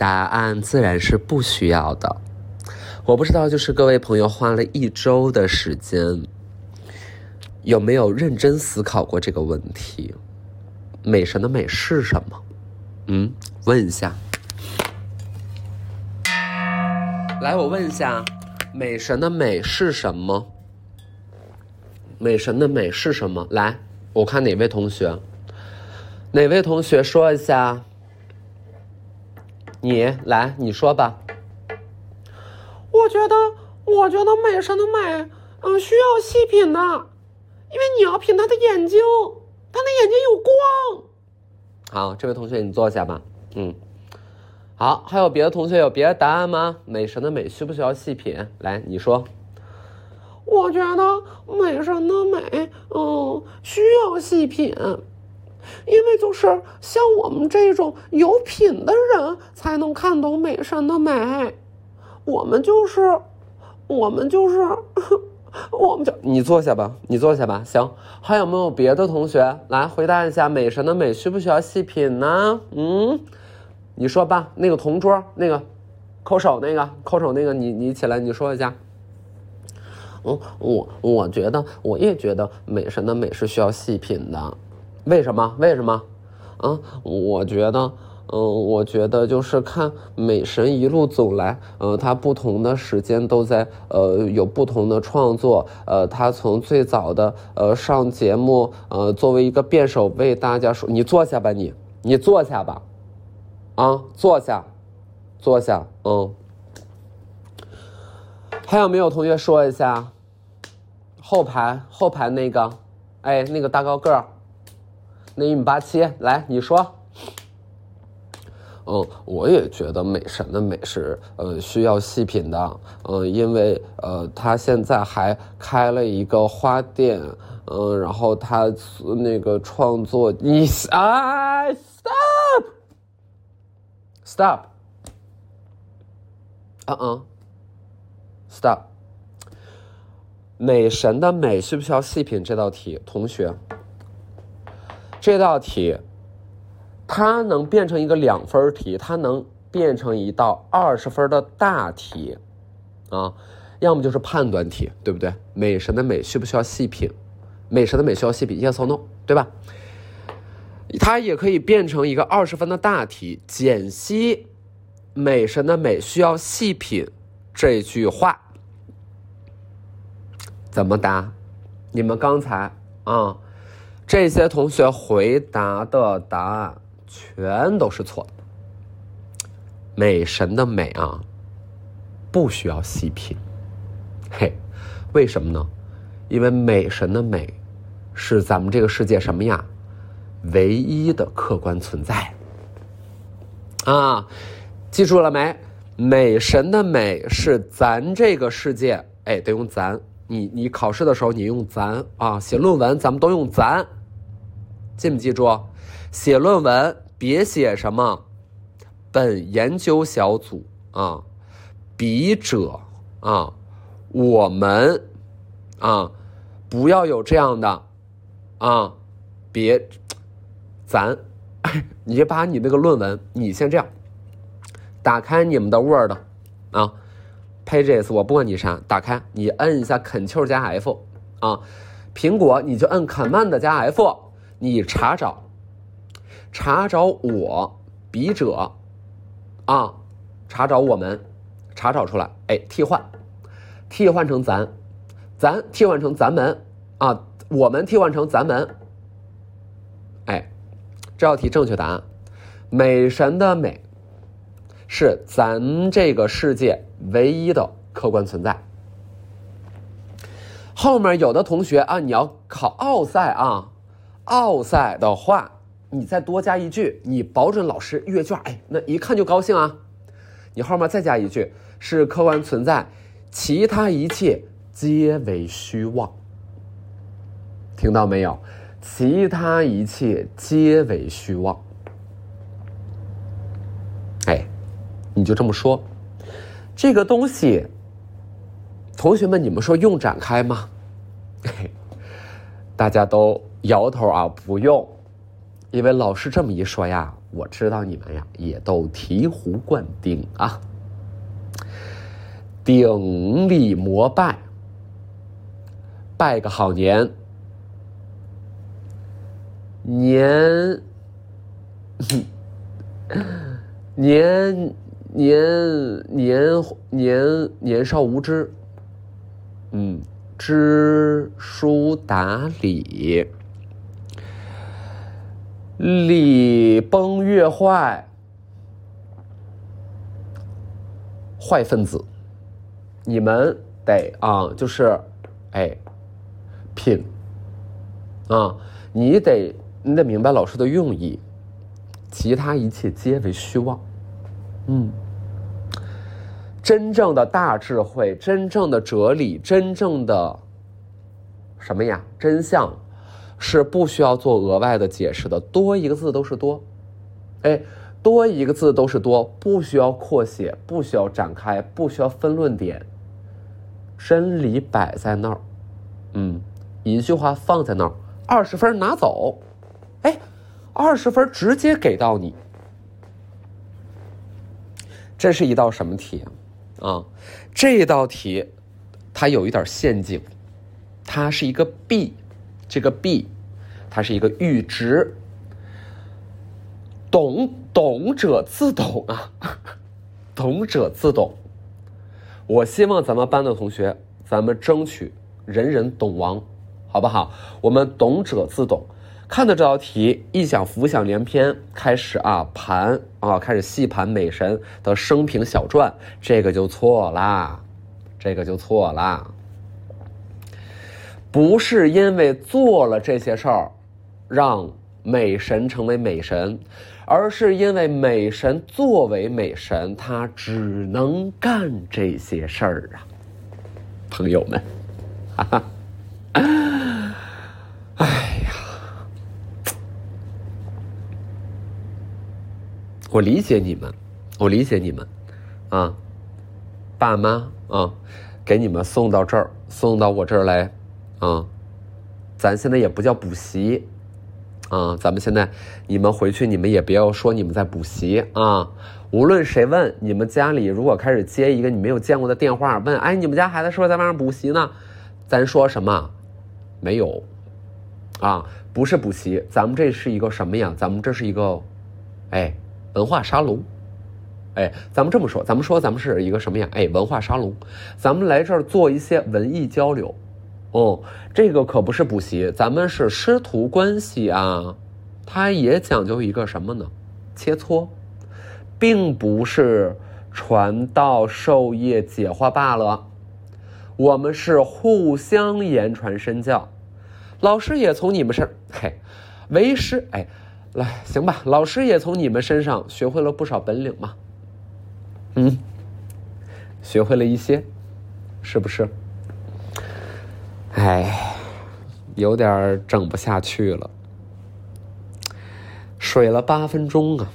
答案自然是不需要的。我不知道，就是各位朋友花了一周的时间，有没有认真思考过这个问题？美神的美是什么？嗯，问一下。来，我问一下，美神的美是什么？美神的美是什么？来，我看哪位同学，哪位同学说一下。你来，你说吧。我觉得，我觉得美神的美，嗯，需要细品的，因为你要品他的眼睛，他的眼睛有光。好，这位同学你坐下吧。嗯。好，还有别的同学有别的答案吗？美神的美需不需要细品？来，你说。我觉得美神的美，嗯，需要细品，因为就是像我们这种有品的人才能看懂美神的美。我们就是，我们就是，我们就你坐下吧，你坐下吧。行，还有没有别的同学来回答一下？美神的美需不需要细品呢？嗯。你说吧，那个同桌那个，抠手那个抠手那个，你你起来你说一下。嗯，我我觉得我也觉得美神的美是需要细品的，为什么？为什么？嗯，我觉得，嗯，我觉得就是看美神一路走来，呃，他不同的时间都在呃有不同的创作，呃，他从最早的呃上节目，呃，作为一个辩手为大家说，你坐下吧，你你坐下吧。啊，坐下，坐下，嗯。还有没有同学说一下？后排后排那个，哎，那个大高个儿，那一米八七，来，你说。嗯，我也觉得美神的美是呃需要细品的，嗯，因为呃他现在还开了一个花店，嗯，然后他那个创作，你啊，stop。Stop！嗯嗯，Stop！美神的美需不需要细品？这道题，同学，这道题，它能变成一个两分题，它能变成一道二十分的大题，啊，要么就是判断题，对不对？美神的美需不需要细品？美神的美需要细品，Yes or No？对吧？它也可以变成一个二十分的大题，解析“美神的美需要细品”这句话怎么答？你们刚才啊，这些同学回答的答案全都是错的。美神的美啊，不需要细品。嘿，为什么呢？因为美神的美是咱们这个世界什么呀？唯一的客观存在啊，记住了没？美神的美是咱这个世界，哎，得用咱。你你考试的时候你用咱啊，写论文咱们都用咱，记没记住？写论文别写什么本研究小组啊，笔者啊，我们啊，不要有这样的啊，别。咱，你把你那个论文，你先这样，打开你们的 Word，啊，Pages，我不管你啥，打开，你摁一下 Ctrl 加 F，啊，苹果你就摁 Command 加 F，你查找，查找我笔者，啊，查找我们，查找出来，哎，替换，替换成咱，咱替换成咱们，啊，我们替换成咱们，哎。这道题正确答案，美神的美是咱这个世界唯一的客观存在。后面有的同学啊，你要考奥赛啊，奥赛的话，你再多加一句，你保准老师阅卷，哎，那一看就高兴啊。你后面再加一句，是客观存在，其他一切皆为虚妄。听到没有？其他一切皆为虚妄。哎，你就这么说，这个东西，同学们，你们说用展开吗？嘿 大家都摇头啊，不用，因为老师这么一说呀，我知道你们呀也都醍醐灌顶啊。顶礼膜拜，拜个好年，年，年年年年年少无知，嗯，知书达理。礼崩乐坏，坏分子，你们得啊，就是，哎，品啊，你得你得明白老师的用意，其他一切皆为虚妄。嗯，真正的大智慧，真正的哲理，真正的什么呀？真相。是不需要做额外的解释的，多一个字都是多，哎，多一个字都是多，不需要扩写，不需要展开，不需要分论点，真理摆在那儿，嗯，一句话放在那儿，二十分拿走，哎，二十分直接给到你，这是一道什么题啊？这道题它有一点陷阱，它是一个 B。这个 B，它是一个阈值，懂懂者自懂啊，懂者自懂。我希望咱们班的同学，咱们争取人人懂王，好不好？我们懂者自懂。看到这道题，一想浮想联翩，开始啊盘啊，开始细盘美神的生平小传，这个就错啦，这个就错啦。不是因为做了这些事儿，让美神成为美神，而是因为美神作为美神，他只能干这些事儿啊，朋友们，哈哈，哎呀，我理解你们，我理解你们，啊，爸妈啊，给你们送到这儿，送到我这儿来。啊，咱现在也不叫补习，啊，咱们现在你们回去，你们也不要说你们在补习啊。无论谁问你们家里，如果开始接一个你没有见过的电话，问，哎，你们家孩子是不是在外面补习呢？咱说什么？没有，啊，不是补习，咱们这是一个什么呀？咱们这是一个，哎，文化沙龙，哎，咱们这么说，咱们说咱们是一个什么呀？哎，文化沙龙，咱们来这儿做一些文艺交流。哦，这个可不是补习，咱们是师徒关系啊，它也讲究一个什么呢？切磋，并不是传道授业解惑罢了。我们是互相言传身教，老师也从你们身，嘿，为师，哎，来，行吧，老师也从你们身上学会了不少本领嘛，嗯，学会了一些，是不是？哎，有点整不下去了，水了八分钟啊，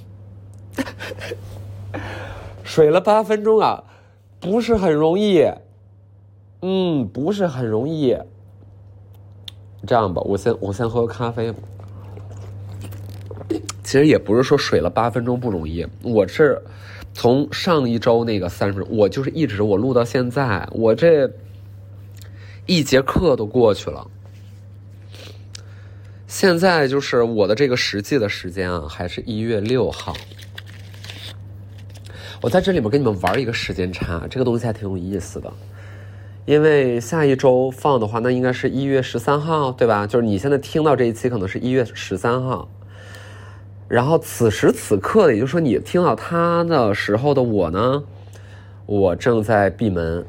水了八分钟啊，不是很容易，嗯，不是很容易。这样吧，我先我先喝个咖啡。其实也不是说水了八分钟不容易，我是从上一周那个三十，我就是一直我录到现在，我这。一节课都过去了，现在就是我的这个实际的时间啊，还是一月六号。我在这里面跟你们玩一个时间差，这个东西还挺有意思的。因为下一周放的话，那应该是一月十三号，对吧？就是你现在听到这一期，可能是一月十三号。然后此时此刻，也就是说你听到他的时候的我呢，我正在闭门。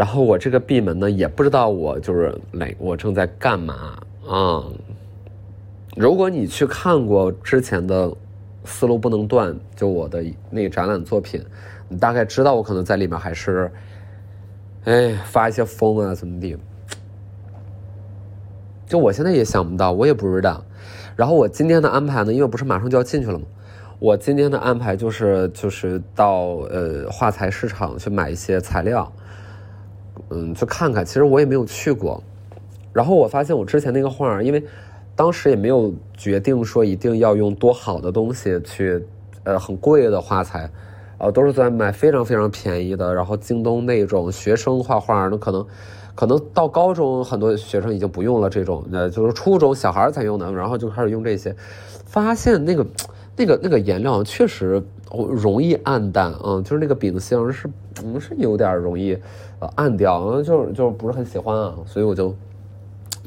然后我这个闭门呢，也不知道我就是哪，我正在干嘛啊？如果你去看过之前的思路不能断，就我的那个展览作品，你大概知道我可能在里面还是，哎，发一些疯啊，怎么地？就我现在也想不到，我也不知道。然后我今天的安排呢，因为不是马上就要进去了吗？我今天的安排就是就是到呃画材市场去买一些材料。嗯，去看看。其实我也没有去过。然后我发现我之前那个画，因为当时也没有决定说一定要用多好的东西去，呃，很贵的画材，呃，都是在买非常非常便宜的。然后京东那种学生画画，那可能，可能到高中很多学生已经不用了这种，呃，就是初中小孩才用的，然后就开始用这些，发现那个，那个那个颜料确实容易暗淡，嗯，就是那个丙星是，嗯，是有点容易，呃，暗掉，就就不是很喜欢啊，所以我就。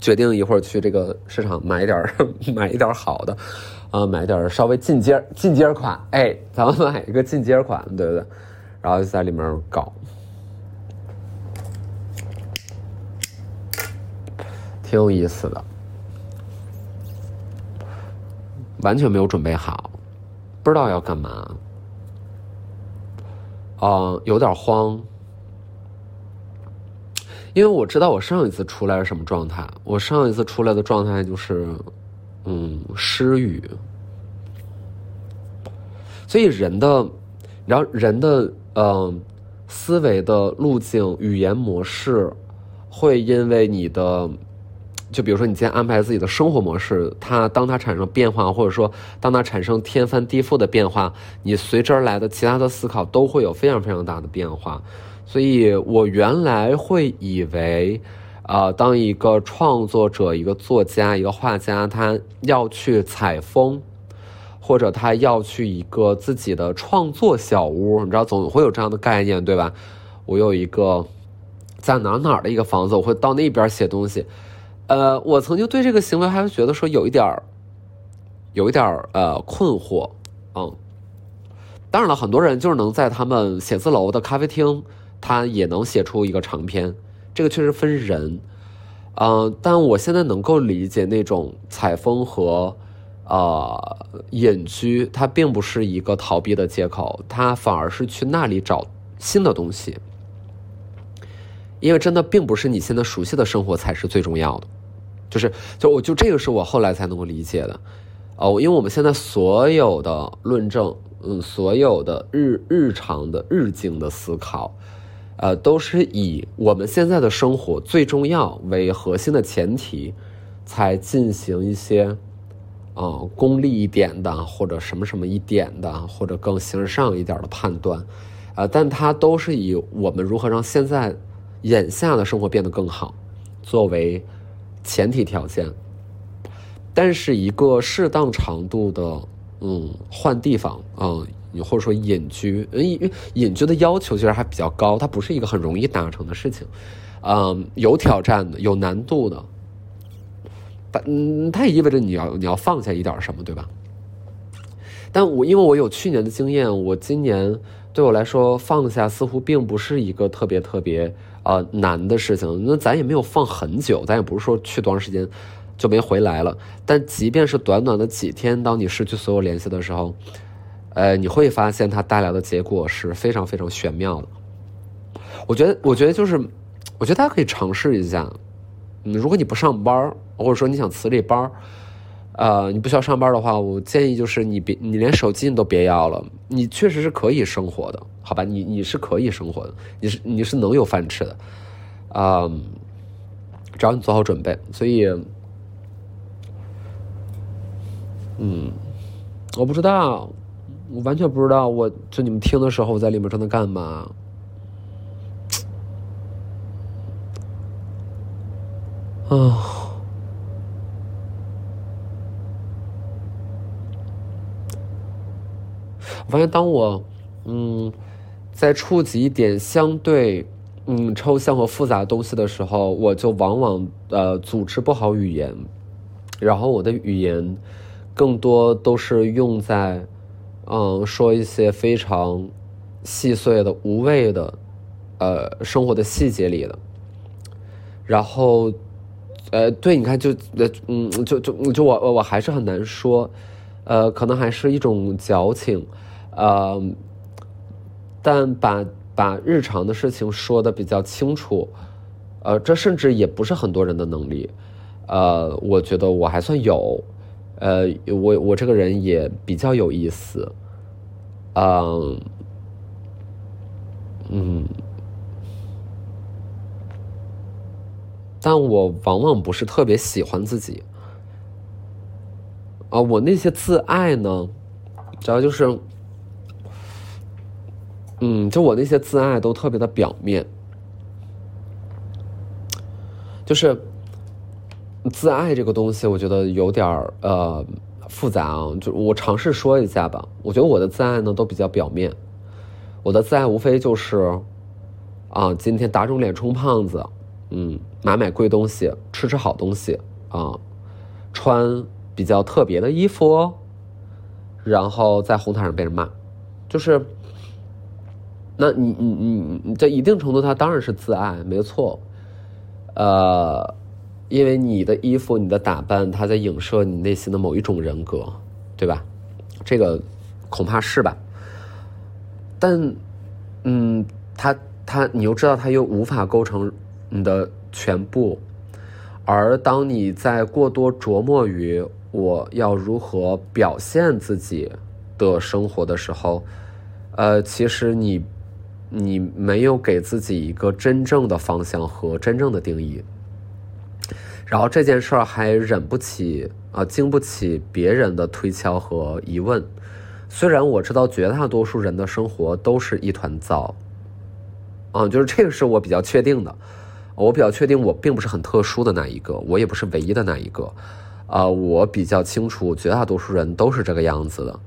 决定一会儿去这个市场买一点 买一点好的，啊，买点稍微进阶进阶款，哎，咱们买一个进阶款，对不对？然后就在里面搞，挺有意思的，完全没有准备好，不知道要干嘛，啊，有点慌。因为我知道我上一次出来是什么状态，我上一次出来的状态就是，嗯，失语。所以人的，然后人的，嗯，思维的路径、语言模式，会因为你的，就比如说你今天安排自己的生活模式，它当它产生变化，或者说当它产生天翻地覆的变化，你随之而来的其他的思考都会有非常非常大的变化。所以我原来会以为，呃，当一个创作者、一个作家、一个画家，他要去采风，或者他要去一个自己的创作小屋，你知道，总会有这样的概念，对吧？我有一个在哪哪的一个房子，我会到那边写东西。呃，我曾经对这个行为还是觉得说有一点儿，有一点儿呃困惑，嗯。当然了，很多人就是能在他们写字楼的咖啡厅。他也能写出一个长篇，这个确实分人，嗯，但我现在能够理解那种采风和，呃，隐居，它并不是一个逃避的借口，它反而是去那里找新的东西，因为真的并不是你现在熟悉的生活才是最重要的，就是，就我就这个是我后来才能够理解的，哦，因为我们现在所有的论证，嗯，所有的日日常的日经的思考。呃，都是以我们现在的生活最重要为核心的前提，才进行一些，啊，功利一点的或者什么什么一点的或者更形而上一点的判断，呃，但它都是以我们如何让现在眼下的生活变得更好作为前提条件，但是一个适当长度的，嗯，换地方，嗯。或者说隐居，隐隐居的要求其实还比较高，它不是一个很容易达成的事情，嗯，有挑战的，有难度的，但嗯，它也意味着你要你要放下一点什么，对吧？但我因为我有去年的经验，我今年对我来说放下似乎并不是一个特别特别呃难的事情。那咱也没有放很久，咱也不是说去多长时间就没回来了。但即便是短短的几天，当你失去所有联系的时候。呃，你会发现它带来的结果是非常非常玄妙的。我觉得，我觉得就是，我觉得大家可以尝试一下。嗯，如果你不上班，或者说你想辞这班儿，呃，你不需要上班的话，我建议就是你别，你连手机你都别要了。你确实是可以生活的，好吧？你你是可以生活的，你是你是能有饭吃的，啊，只要你做好准备。所以，嗯，我不知道。我完全不知道，我就你们听的时候，我在里面正在干嘛？啊！我发现，当我嗯在触及一点相对嗯抽象和复杂的东西的时候，我就往往呃组织不好语言，然后我的语言更多都是用在。嗯，说一些非常细碎的、无谓的，呃，生活的细节里的。然后，呃，对，你看，就呃，嗯，就就就我我还是很难说，呃，可能还是一种矫情，呃，但把把日常的事情说的比较清楚，呃，这甚至也不是很多人的能力，呃，我觉得我还算有。呃，我我这个人也比较有意思，嗯，嗯，但我往往不是特别喜欢自己，啊，我那些自爱呢，主要就是，嗯，就我那些自爱都特别的表面，就是自爱这个东西，我觉得有点儿呃复杂啊。就我尝试说一下吧，我觉得我的自爱呢都比较表面，我的自爱无非就是啊，今天打肿脸充胖子，嗯，买买贵东西，吃吃好东西啊，穿。比较特别的衣服，然后在红毯上被人骂，就是，那你你你你在一定程度，它当然是自爱，没错，呃，因为你的衣服、你的打扮，它在影射你内心的某一种人格，对吧？这个恐怕是吧？但，嗯，它它，你又知道，它又无法构成你的全部，而当你在过多琢磨于。我要如何表现自己的生活的时候，呃，其实你你没有给自己一个真正的方向和真正的定义，然后这件事儿还忍不起啊，经不起别人的推敲和疑问。虽然我知道绝大多数人的生活都是一团糟，啊，就是这个是我比较确定的，我比较确定我并不是很特殊的那一个，我也不是唯一的那一个。啊，我比较清楚，绝大多数人都是这个样子的。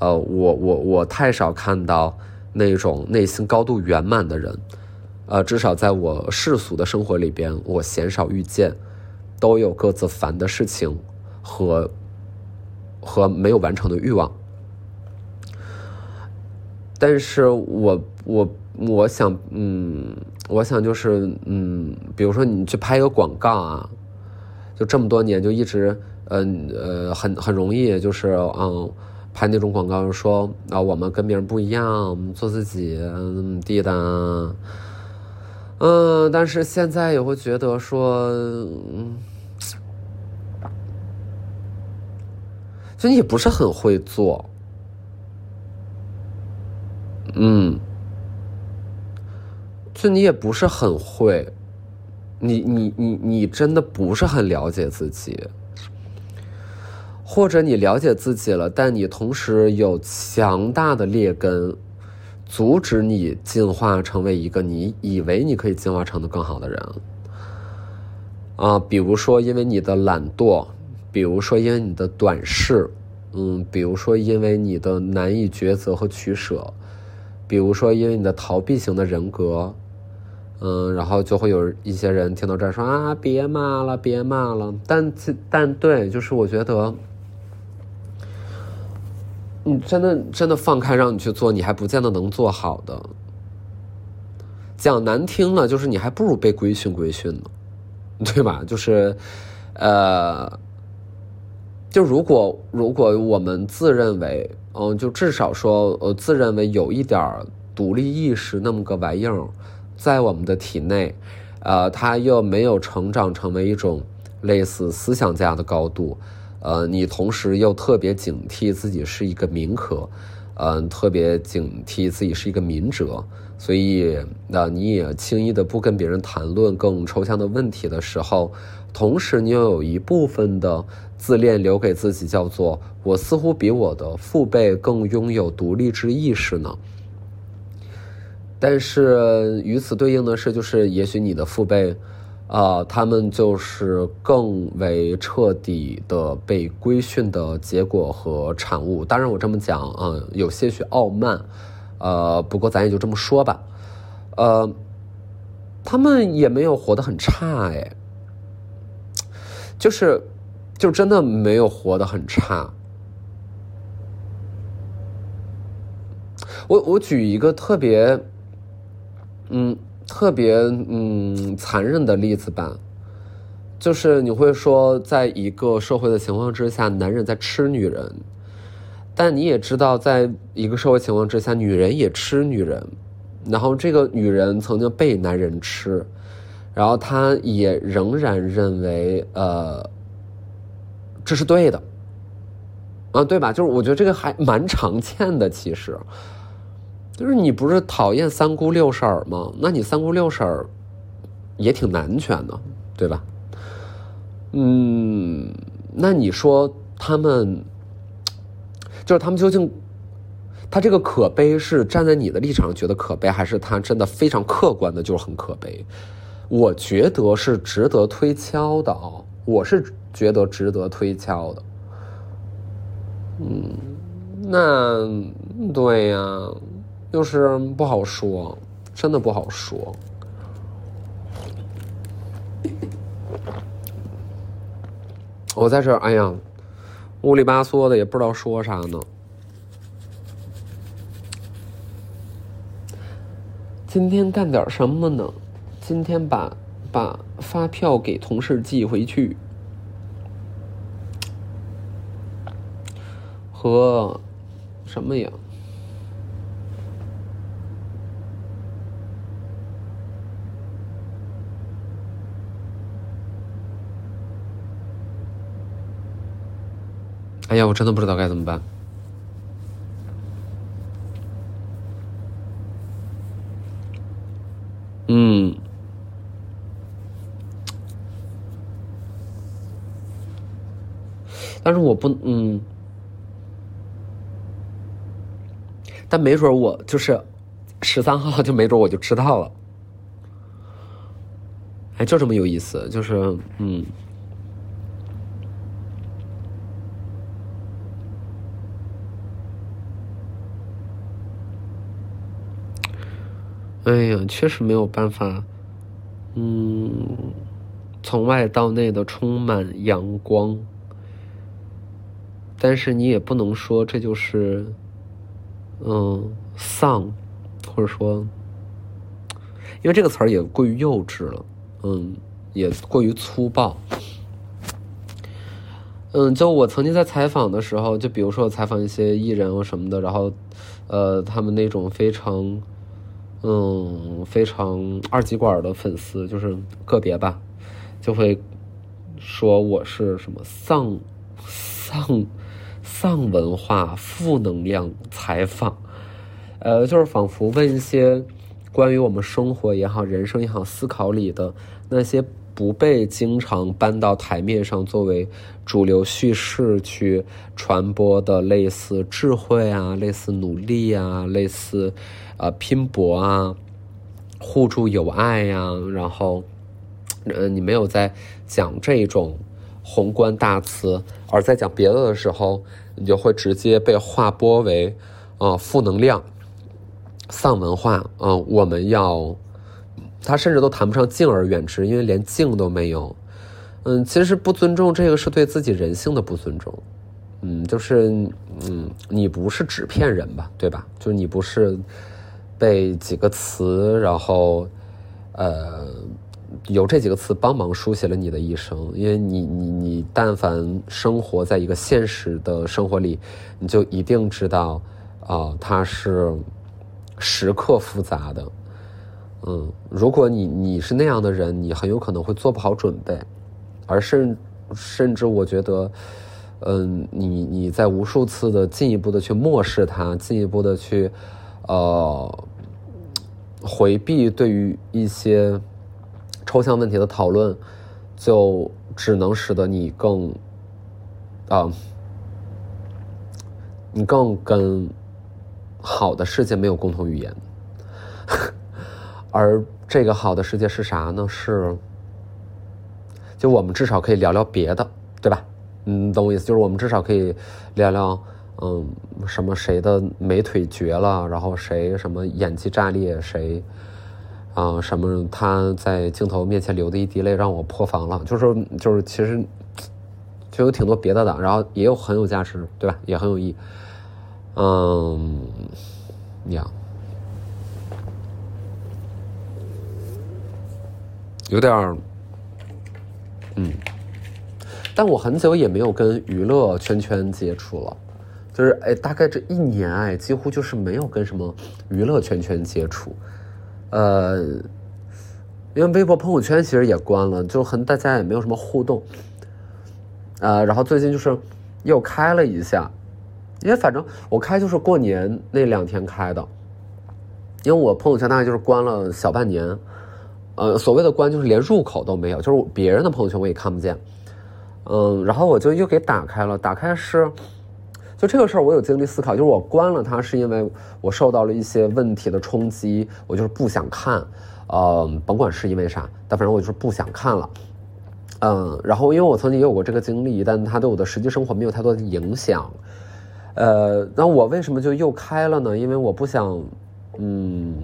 呃，我我我太少看到那种内心高度圆满的人。呃，至少在我世俗的生活里边，我鲜少遇见，都有各自烦的事情和和没有完成的欲望。但是我我我想，嗯，我想就是，嗯，比如说你去拍一个广告啊。就这么多年，就一直，嗯呃，很很容易，就是嗯，拍那种广告，说啊，我们跟别人不一样，我们做自己，怎么地的，嗯，但是现在也会觉得说，嗯，就你也不是很会做，嗯，就你也不是很会。你你你你真的不是很了解自己，或者你了解自己了，但你同时有强大的劣根，阻止你进化成为一个你以为你可以进化成的更好的人。啊，比如说因为你的懒惰，比如说因为你的短视，嗯，比如说因为你的难以抉择和取舍，比如说因为你的逃避型的人格。嗯，然后就会有一些人听到这儿说啊，别骂了，别骂了。但但对，就是我觉得，你真的真的放开让你去做，你还不见得能做好的。讲难听了，就是你还不如被规训规训呢，对吧？就是，呃，就如果如果我们自认为，嗯，就至少说，呃，自认为有一点独立意识那么个玩意儿。在我们的体内，呃，他又没有成长成为一种类似思想家的高度，呃，你同时又特别警惕自己是一个民科，嗯，特别警惕自己是一个民哲，所以那你也轻易的不跟别人谈论更抽象的问题的时候，同时你又有一部分的自恋留给自己，叫做我似乎比我的父辈更拥有独立之意识呢。但是与此对应的是，就是也许你的父辈，啊，他们就是更为彻底的被规训的结果和产物。当然，我这么讲啊，有些许傲慢，呃，不过咱也就这么说吧，呃，他们也没有活得很差，哎，就是，就真的没有活得很差。我我举一个特别。嗯，特别嗯残忍的例子吧，就是你会说，在一个社会的情况之下，男人在吃女人，但你也知道，在一个社会情况之下，女人也吃女人，然后这个女人曾经被男人吃，然后她也仍然认为，呃，这是对的，啊，对吧？就是我觉得这个还蛮常见的，其实。就是你不是讨厌三姑六婶吗？那你三姑六婶也挺男权的，对吧？嗯，那你说他们就是他们究竟，他这个可悲是站在你的立场觉得可悲，还是他真的非常客观的，就是很可悲？我觉得是值得推敲的啊，我是觉得值得推敲的。嗯，那对呀，就是不好说，真的不好说。我在这儿，哎呀，乌里八嗦的，也不知道说啥呢。今天干点什么呢？今天把把发票给同事寄回去，和什么呀？哎呀，我真的不知道该怎么办。嗯，但是我不，嗯，但没准我就是十三号，就没准我就知道了。哎，就这么有意思，就是嗯。哎呀，确实没有办法，嗯，从外到内的充满阳光，但是你也不能说这就是，嗯，丧，或者说，因为这个词儿也过于幼稚了，嗯，也过于粗暴，嗯，就我曾经在采访的时候，就比如说我采访一些艺人或什么的，然后，呃，他们那种非常。嗯，非常二极管的粉丝，就是个别吧，就会说我是什么丧丧丧文化、负能量采访，呃，就是仿佛问一些关于我们生活也好、人生也好、思考里的那些不被经常搬到台面上作为主流叙事去传播的类似智慧啊、类似努力啊、类似。呃，拼搏啊，互助友爱呀，然后，呃，你没有在讲这种宏观大词，而在讲别的的时候，你就会直接被划拨为，呃，负能量、丧文化。嗯，我们要，他甚至都谈不上敬而远之，因为连敬都没有。嗯，其实不尊重这个是对自己人性的不尊重。嗯，就是，嗯，你不是纸片人吧？对吧？就是你不是。被几个词，然后，呃，有这几个词帮忙书写了你的一生。因为你，你，你，但凡生活在一个现实的生活里，你就一定知道，啊，它是时刻复杂的。嗯，如果你你是那样的人，你很有可能会做不好准备，而甚甚至我觉得，嗯，你你在无数次的进一步的去漠视它，进一步的去，呃。回避对于一些抽象问题的讨论，就只能使得你更啊，你更跟好的世界没有共同语言。而这个好的世界是啥呢？是，就我们至少可以聊聊别的，对吧？嗯，懂我意思？就是我们至少可以聊聊。嗯，什么谁的美腿绝了，然后谁什么演技炸裂，谁啊什么他在镜头面前流的一滴泪让我破防了，就是就是其实就有挺多别的的，然后也有很有价值，对吧？也很有意义。嗯，呀，有点儿，嗯，但我很久也没有跟娱乐圈圈接触了。就是哎，大概这一年哎，几乎就是没有跟什么娱乐圈圈接触，呃，因为微博朋友圈其实也关了，就和大家也没有什么互动，呃，然后最近就是又开了一下，因为反正我开就是过年那两天开的，因为我朋友圈大概就是关了小半年，呃，所谓的关就是连入口都没有，就是别人的朋友圈我也看不见，嗯，然后我就又给打开了，打开是，就这个事儿我有经历思考，就是我关了它是因为我受到了一些问题的冲击，我就是不想看，呃，甭管是因为啥，但反正我就是不想看了。嗯，然后因为我曾经也有过这个经历，但它对我的实际生活没有太多的影响。呃，那我为什么就又开了呢？因为我不想，嗯，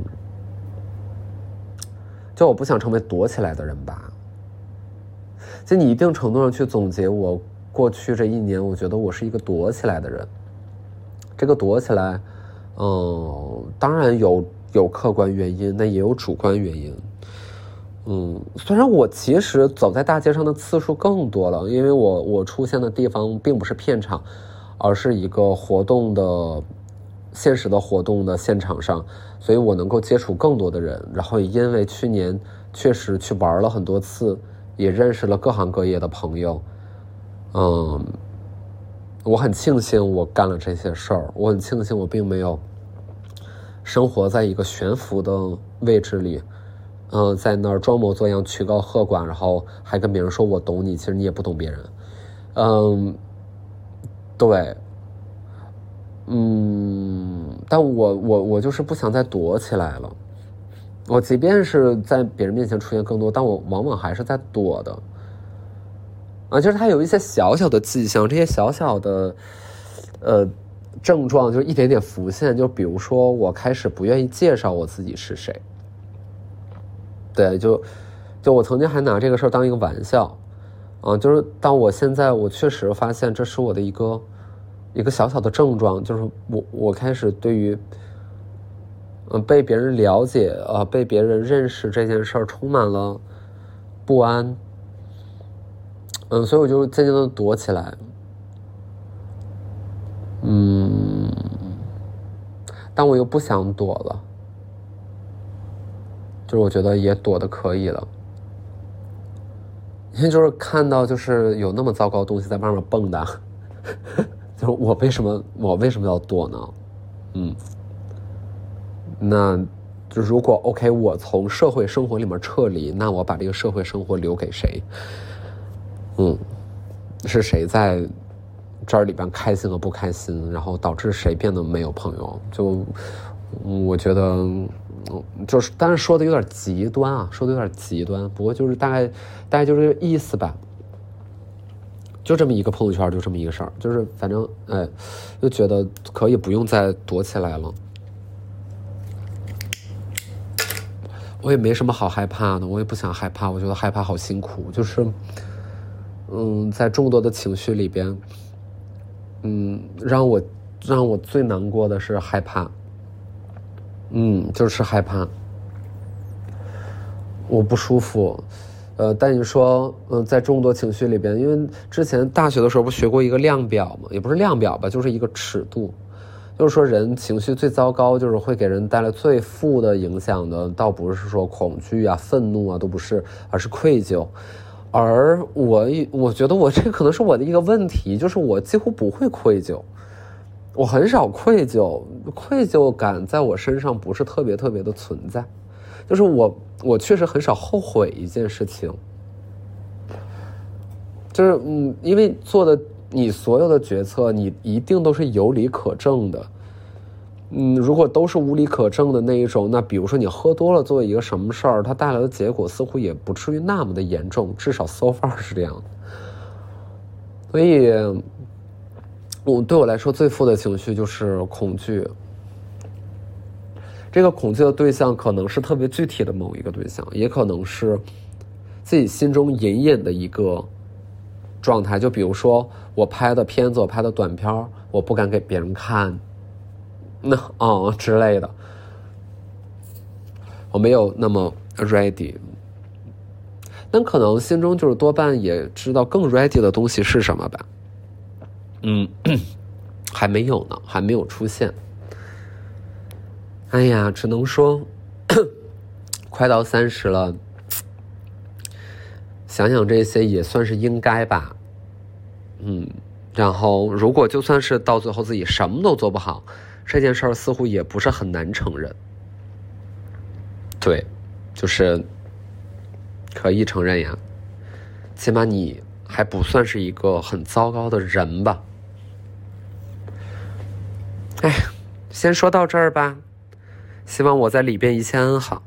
就我不想成为躲起来的人吧。就你一定程度上去总结我过去这一年，我觉得我是一个躲起来的人。这个躲起来，嗯，当然有有客观原因，那也有主观原因。嗯，虽然我其实走在大街上的次数更多了，因为我我出现的地方并不是片场，而是一个活动的现实的活动的现场上，所以我能够接触更多的人。然后也因为去年确实去玩了很多次，也认识了各行各业的朋友。嗯，我很庆幸我干了这些事儿，我很庆幸我并没有生活在一个悬浮的位置里。嗯，在那儿装模作样、曲高和寡，然后还跟别人说我懂你，其实你也不懂别人。嗯，对，嗯，但我我我就是不想再躲起来了。我即便是在别人面前出现更多，但我往往还是在躲的。啊，就是他有一些小小的迹象，这些小小的呃症状，就一点点浮现。就比如说，我开始不愿意介绍我自己是谁。对，就，就我曾经还拿这个事儿当一个玩笑，啊，就是当我现在我确实发现这是我的一个一个小小的症状，就是我我开始对于，嗯，被别人了解啊，被别人认识这件事儿充满了不安，嗯，所以我就渐渐的躲起来，嗯，但我又不想躲了。就是我觉得也躲的可以了，因为就是看到就是有那么糟糕的东西在外面蹦跶，就是我为什么我为什么要躲呢？嗯，那就如果 OK，我从社会生活里面撤离，那我把这个社会生活留给谁？嗯，是谁在这儿里边开心和不开心，然后导致谁变得没有朋友？就我觉得。就是，但是说的有点极端啊，说的有点极端。不过就是大概，大概就是这意思吧。就这么一个朋友圈，就这么一个事儿，就是反正哎，就觉得可以不用再躲起来了。我也没什么好害怕的，我也不想害怕。我觉得害怕好辛苦，就是，嗯，在众多的情绪里边，嗯，让我让我最难过的是害怕。嗯，就是害怕，我不舒服，呃，但你说，嗯，在众多情绪里边，因为之前大学的时候不学过一个量表嘛，也不是量表吧，就是一个尺度，就是说人情绪最糟糕，就是会给人带来最负的影响的，倒不是说恐惧啊、愤怒啊，都不是，而是愧疚。而我，我觉得我这可能是我的一个问题，就是我几乎不会愧疚。我很少愧疚，愧疚感在我身上不是特别特别的存在，就是我我确实很少后悔一件事情，就是嗯，因为做的你所有的决策，你一定都是有理可证的，嗯，如果都是无理可证的那一种，那比如说你喝多了做一个什么事儿，它带来的结果似乎也不至于那么的严重，至少 so far 是这样，所以。我对我来说最负的情绪就是恐惧。这个恐惧的对象可能是特别具体的某一个对象，也可能是自己心中隐隐的一个状态。就比如说我拍的片子，我拍的短片我不敢给别人看，那哦之类的，我没有那么 ready。但可能心中就是多半也知道更 ready 的东西是什么吧。嗯，还没有呢，还没有出现。哎呀，只能说快到三十了，想想这些也算是应该吧。嗯，然后如果就算是到最后自己什么都做不好，这件事儿似乎也不是很难承认。对，就是可以承认呀，起码你还不算是一个很糟糕的人吧。哎，先说到这儿吧。希望我在里边一切安好。